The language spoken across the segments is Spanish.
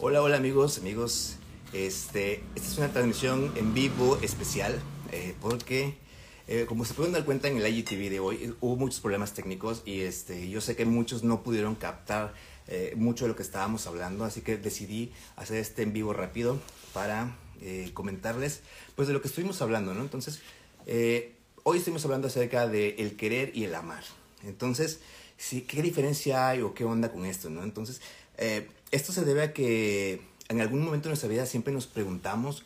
Hola, hola amigos, amigos. Este, esta es una transmisión en vivo especial eh, porque, eh, como se pueden dar cuenta en el IGTV de hoy, hubo muchos problemas técnicos y este, yo sé que muchos no pudieron captar eh, mucho de lo que estábamos hablando, así que decidí hacer este en vivo rápido para comentarles pues de lo que estuvimos hablando, ¿no? Entonces, hoy estuvimos hablando acerca de el querer y el amar. Entonces, ¿qué diferencia hay o qué onda con esto, no? Entonces, esto se debe a que en algún momento de nuestra vida siempre nos preguntamos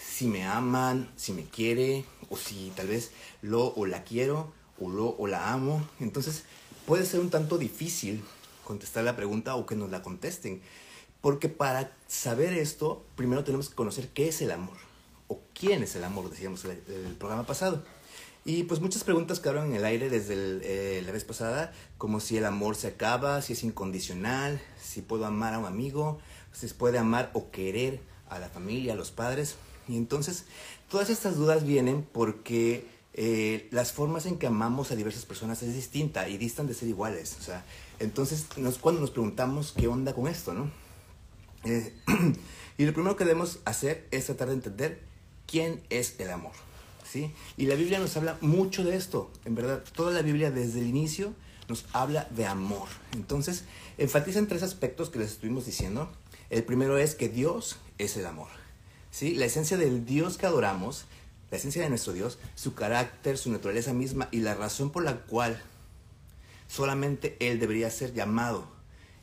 si me aman, si me quiere, o si tal vez lo o la quiero, o lo o la amo. Entonces puede ser un tanto difícil contestar la pregunta o que nos la contesten. Porque para saber esto, primero tenemos que conocer qué es el amor, o quién es el amor, decíamos en el programa pasado. Y pues muchas preguntas quedaron en el aire desde eh, la vez pasada, como si el amor se acaba, si es incondicional, si puedo amar a un amigo, si se puede amar o querer a la familia, a los padres. Y entonces todas estas dudas vienen porque eh, las formas en que amamos a diversas personas es distinta y distan de ser iguales. O sea, entonces cuando nos preguntamos qué onda con esto, ¿no? Eh, y lo primero que debemos hacer es tratar de entender quién es el amor. Y la Biblia nos habla mucho de esto, en verdad, toda la Biblia desde el inicio nos habla de amor. Entonces, enfatiza en tres aspectos que les estuvimos diciendo. El primero es que Dios es el amor. ¿sí? La esencia del Dios que adoramos, la esencia de nuestro Dios, su carácter, su naturaleza misma y la razón por la cual solamente Él debería ser llamado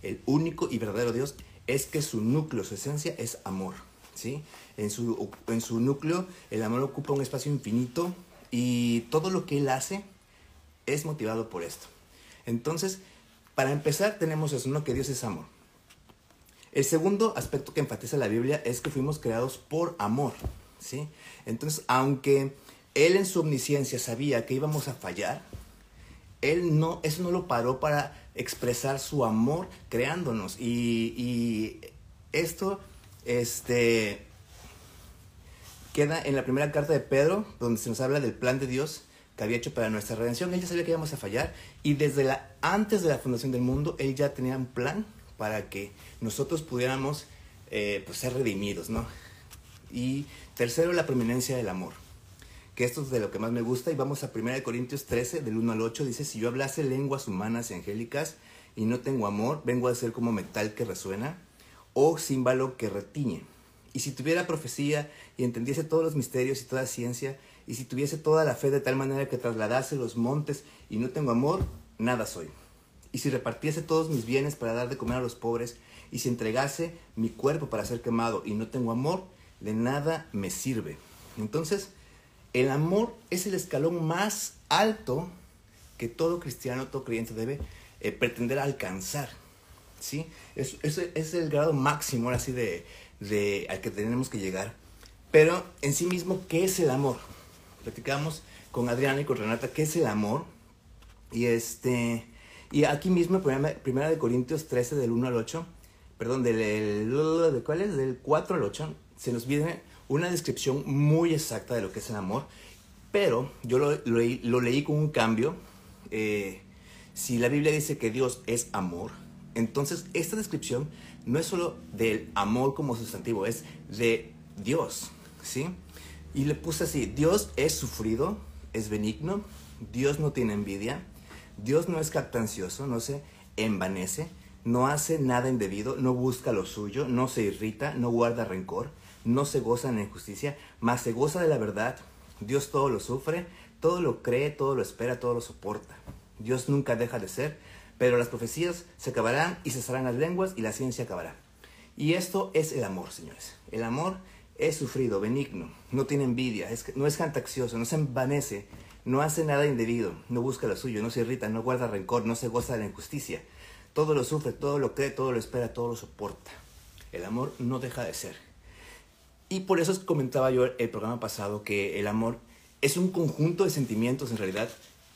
el único y verdadero Dios es que su núcleo, su esencia es amor. ¿Sí? En su, en su núcleo el amor ocupa un espacio infinito y todo lo que él hace es motivado por esto. Entonces, para empezar tenemos eso, ¿no? Que Dios es amor. El segundo aspecto que enfatiza la Biblia es que fuimos creados por amor, ¿sí? Entonces, aunque él en su omnisciencia sabía que íbamos a fallar, él no, eso no lo paró para expresar su amor creándonos. Y, y esto este, queda en la primera carta de Pedro, donde se nos habla del plan de Dios que había hecho para nuestra redención. Él ya sabía que íbamos a fallar y desde antes de la fundación del mundo, él ya tenía un plan para que nosotros pudiéramos eh, pues, ser redimidos, ¿no? Y tercero, la prominencia del amor, que esto es de lo que más me gusta. Y vamos a 1 Corintios 13, del 1 al 8, dice, si yo hablase lenguas humanas y angélicas y no tengo amor, vengo a ser como metal que resuena o címbalo que retiñe. Y si tuviera profecía y entendiese todos los misterios y toda ciencia, y si tuviese toda la fe de tal manera que trasladase los montes y no tengo amor, nada soy. Y si repartiese todos mis bienes para dar de comer a los pobres, y si entregase mi cuerpo para ser quemado y no tengo amor, de nada me sirve. Entonces, el amor es el escalón más alto que todo cristiano, todo creyente debe eh, pretender alcanzar. ¿Sí? Es, es, el grado máximo, de, de, al que tenemos que llegar. Pero en sí mismo, ¿qué es el amor? Platicamos con Adriana y con Renata, ¿qué es el amor? Y este... Y aquí mismo, primera, primera de Corintios 13, del 1 al 8, perdón, del, ¿de cuál es? Del 4 al 8, se nos viene una descripción muy exacta de lo que es el amor, pero yo lo, lo, leí con un cambio. Eh, si la Biblia dice que Dios es amor, entonces, esta descripción no es solo del amor como sustantivo, es de Dios, ¿sí? Y le puse así, Dios es sufrido, es benigno, Dios no tiene envidia, Dios no es captancioso, no se envanece, no hace nada indebido, no busca lo suyo, no se irrita, no guarda rencor, no se goza en la injusticia, mas se goza de la verdad. Dios todo lo sufre, todo lo cree, todo lo espera, todo lo soporta. Dios nunca deja de ser, pero las profecías se acabarán y cesarán las lenguas y la ciencia acabará. Y esto es el amor, señores. El amor es sufrido, benigno, no tiene envidia, no es cantaxioso, no se envanece, no hace nada indebido, no busca lo suyo, no se irrita, no guarda rencor, no se goza de la injusticia. Todo lo sufre, todo lo cree, todo lo espera, todo lo soporta. El amor no deja de ser. Y por eso comentaba yo el programa pasado que el amor es un conjunto de sentimientos en realidad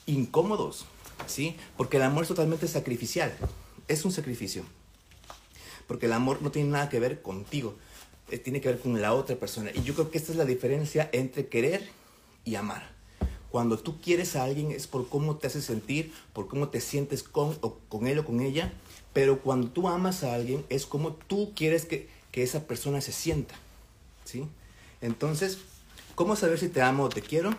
incómodos, ¿sí? Porque el amor es totalmente sacrificial, es un sacrificio. Porque el amor no tiene nada que ver contigo, eh, tiene que ver con la otra persona. Y yo creo que esta es la diferencia entre querer y amar. Cuando tú quieres a alguien es por cómo te hace sentir, por cómo te sientes con, o con él o con ella, Pero cuando tú amas a alguien es como tú quieres que, que esa persona se sienta. ¿Sí? Entonces, ¿cómo saber si te amo o te quiero?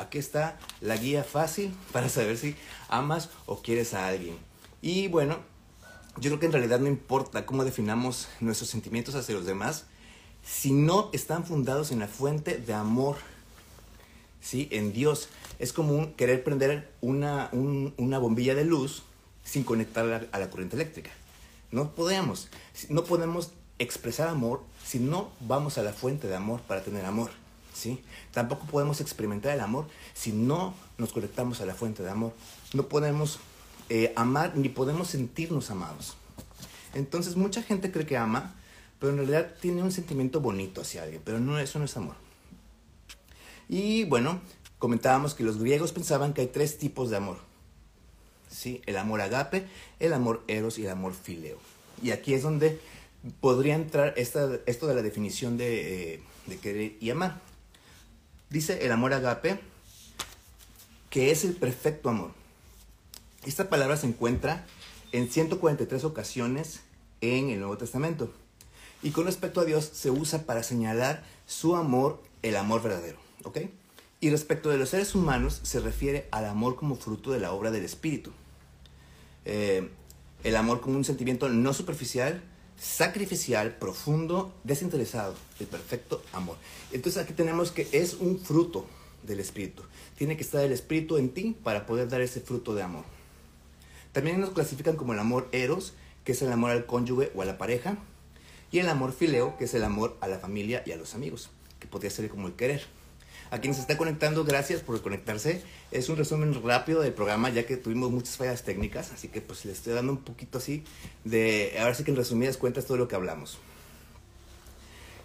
Aquí está la guía fácil para saber si amas o quieres a alguien. Y bueno, yo creo que en realidad no importa cómo definamos nuestros sentimientos hacia los demás, si no están fundados en la fuente de amor, ¿sí? En Dios. Es como querer prender una, una bombilla de luz sin conectarla a la corriente eléctrica. No podemos, no podemos expresar amor si no vamos a la fuente de amor para tener amor. ¿Sí? Tampoco podemos experimentar el amor si no nos conectamos a la fuente de amor. No podemos eh, amar ni podemos sentirnos amados. Entonces mucha gente cree que ama, pero en realidad tiene un sentimiento bonito hacia alguien, pero no, eso no es amor. Y bueno, comentábamos que los griegos pensaban que hay tres tipos de amor. ¿sí? El amor agape, el amor eros y el amor fileo. Y aquí es donde podría entrar esta, esto de la definición de, eh, de querer y amar. Dice el amor agape, que es el perfecto amor. Esta palabra se encuentra en 143 ocasiones en el Nuevo Testamento. Y con respecto a Dios se usa para señalar su amor, el amor verdadero. ¿Ok? Y respecto de los seres humanos se refiere al amor como fruto de la obra del Espíritu. Eh, el amor como un sentimiento no superficial, sacrificial, profundo, desinteresado, el perfecto amor. Entonces aquí tenemos que es un fruto del Espíritu. Tiene que estar el Espíritu en ti para poder dar ese fruto de amor. También nos clasifican como el amor eros, que es el amor al cónyuge o a la pareja, y el amor fileo, que es el amor a la familia y a los amigos, que podría ser como el querer. A quien se está conectando, gracias por conectarse. Es un resumen rápido del programa, ya que tuvimos muchas fallas técnicas, así que pues le estoy dando un poquito así de, ahora sí que en resumidas cuentas todo lo que hablamos.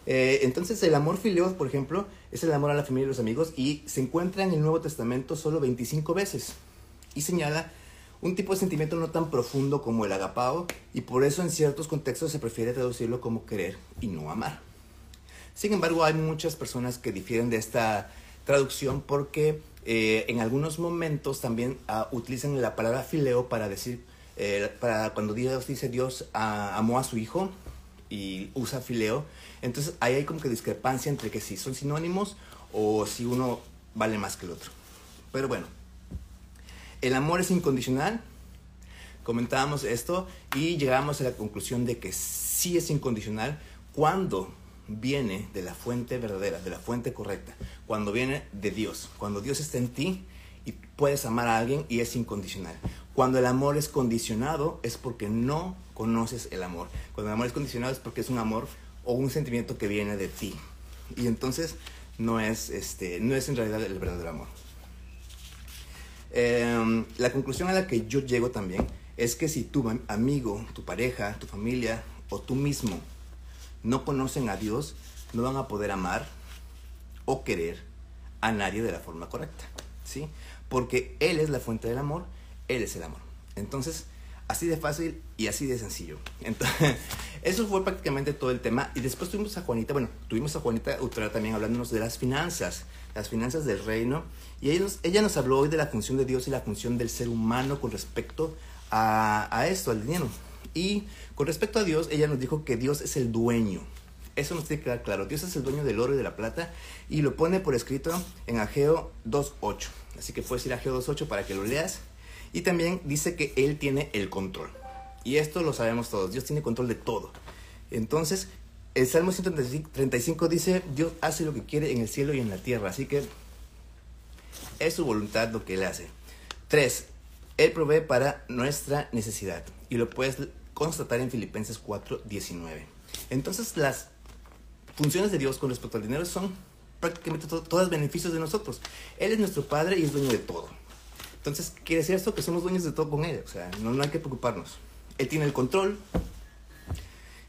Eh, entonces el amor fileo, por ejemplo, es el amor a la familia y los amigos y se encuentra en el Nuevo Testamento solo 25 veces y señala un tipo de sentimiento no tan profundo como el agapao y por eso en ciertos contextos se prefiere traducirlo como querer y no amar. Sin embargo, hay muchas personas que difieren de esta traducción porque eh, en algunos momentos también uh, utilizan la palabra fileo para decir, eh, para cuando Dios dice Dios uh, amó a su hijo y usa fileo, entonces ahí hay como que discrepancia entre que si son sinónimos o si uno vale más que el otro. Pero bueno, el amor es incondicional, comentábamos esto y llegamos a la conclusión de que sí es incondicional cuando viene de la fuente verdadera, de la fuente correcta, cuando viene de Dios, cuando Dios está en ti y puedes amar a alguien y es incondicional. Cuando el amor es condicionado es porque no conoces el amor. Cuando el amor es condicionado es porque es un amor o un sentimiento que viene de ti. Y entonces no es, este, no es en realidad el verdadero amor. Em, la conclusión a la que yo llego también es que si tu amigo, tu pareja, tu familia o tú mismo no conocen a Dios, no van a poder amar o querer a nadie de la forma correcta, ¿sí? Porque Él es la fuente del amor, Él es el amor. Entonces, así de fácil y así de sencillo. Entonces, eso fue prácticamente todo el tema. Y después tuvimos a Juanita, bueno, tuvimos a Juanita Utrera también hablándonos de las finanzas, las finanzas del reino. Y ella nos, ella nos habló hoy de la función de Dios y la función del ser humano con respecto a, a esto, al dinero. Y con respecto a Dios, ella nos dijo que Dios es el dueño. Eso nos tiene que quedar claro. Dios es el dueño del oro y de la plata y lo pone por escrito en Ageo 2.8. Así que puedes ir a Ageo 2.8 para que lo leas. Y también dice que Él tiene el control. Y esto lo sabemos todos. Dios tiene control de todo. Entonces, el Salmo 135 dice, Dios hace lo que quiere en el cielo y en la tierra. Así que es su voluntad lo que Él hace. 3. Él provee para nuestra necesidad y lo puedes constatar en Filipenses 4, 19. Entonces las funciones de Dios con respecto al dinero son prácticamente todos beneficios de nosotros. Él es nuestro Padre y es dueño de todo. Entonces, quiere decir esto que somos dueños de todo con Él. O sea, no, no hay que preocuparnos. Él tiene el control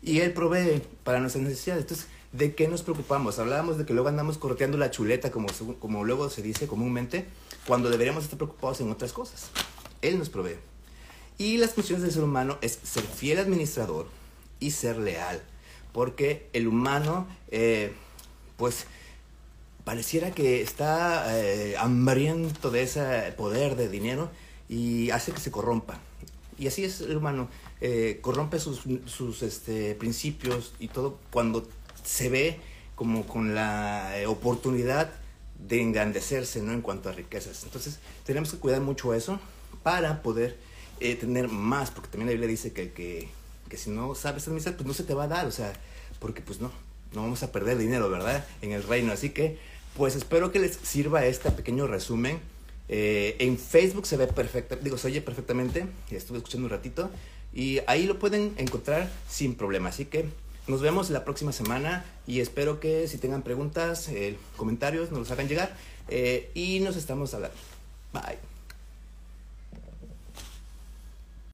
y Él provee para nuestras necesidades. Entonces, ¿de qué nos preocupamos? Hablábamos de que luego andamos correteando la chuleta, como, como luego se dice comúnmente, cuando deberíamos estar preocupados en otras cosas. Él nos provee. Y las funciones del ser humano es ser fiel administrador y ser leal. Porque el humano, eh, pues, pareciera que está eh, hambriento de ese poder de dinero y hace que se corrompa. Y así es el humano. Eh, corrompe sus, sus este, principios y todo cuando se ve como con la eh, oportunidad de engrandecerse, ¿no? En cuanto a riquezas. Entonces, tenemos que cuidar mucho eso para poder eh, tener más, porque también la Biblia dice que, que, que si no sabes administrar, pues no se te va a dar, o sea, porque pues no, no vamos a perder dinero, ¿verdad? En el reino. Así que, pues espero que les sirva este pequeño resumen. Eh, en Facebook se ve perfecto, digo, se oye perfectamente, estuve escuchando un ratito, y ahí lo pueden encontrar sin problema. Así que nos vemos la próxima semana y espero que si tengan preguntas, eh, comentarios, nos los hagan llegar. Eh, y nos estamos hablando. Bye.